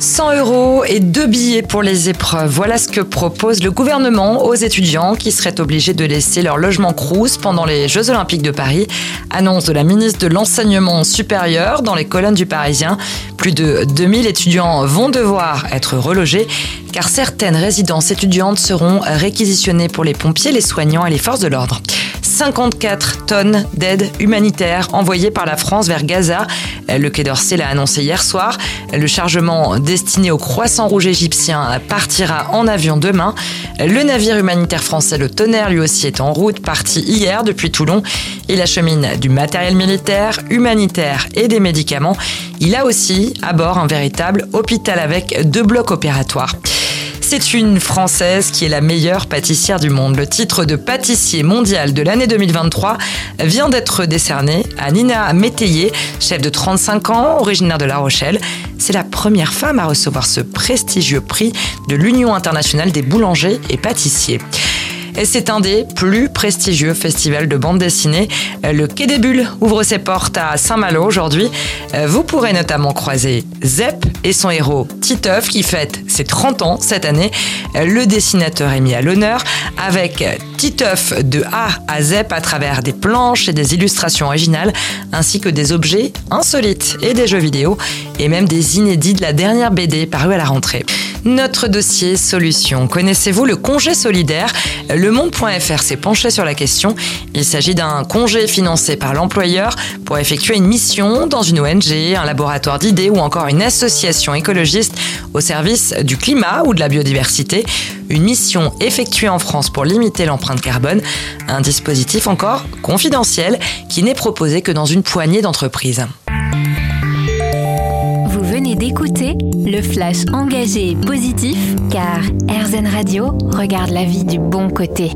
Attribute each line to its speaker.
Speaker 1: 100 euros et deux billets pour les épreuves. Voilà ce que propose le gouvernement aux étudiants qui seraient obligés de laisser leur logement Crous pendant les Jeux Olympiques de Paris. Annonce de la ministre de l'Enseignement supérieur dans les colonnes du Parisien. Plus de 2000 étudiants vont devoir être relogés car certaines résidences étudiantes seront réquisitionnées pour les pompiers, les soignants et les forces de l'ordre. 54 tonnes d'aide humanitaire envoyées par la France vers Gaza. Le Quai d'Orsay l'a annoncé hier soir. Le chargement destiné au croissant rouge égyptien partira en avion demain. Le navire humanitaire français Le Tonnerre lui aussi est en route, parti hier depuis Toulon. Il achemine du matériel militaire, humanitaire et des médicaments. Il a aussi à bord un véritable hôpital avec deux blocs opératoires. C'est une Française qui est la meilleure pâtissière du monde. Le titre de pâtissier mondial de l'année 2023 vient d'être décerné à Nina Métayer, chef de 35 ans, originaire de La Rochelle. C'est la première femme à recevoir ce prestigieux prix de l'Union internationale des boulangers et pâtissiers. Et c'est un des plus prestigieux festivals de bande dessinée. Le Quai des Bulles ouvre ses portes à Saint-Malo aujourd'hui. Vous pourrez notamment croiser Zep et son héros Titeuf qui fête ses 30 ans cette année. Le dessinateur est mis à l'honneur avec Titeuf de A à Z à travers des planches et des illustrations originales ainsi que des objets insolites et des jeux vidéo et même des inédits de la dernière BD parue à la rentrée. Notre dossier solution. Connaissez-vous le congé solidaire? Le Monde.fr s'est penché sur la question. Il s'agit d'un congé financé par l'employeur pour effectuer une mission dans une ONG, un laboratoire d'idées ou encore une association écologiste au service du climat ou de la biodiversité. Une mission effectuée en France pour limiter l'empreinte carbone. Un dispositif encore confidentiel qui n'est proposé que dans une poignée d'entreprises.
Speaker 2: Vous venez d'écouter le flash engagé et positif car RZN Radio regarde la vie du bon côté.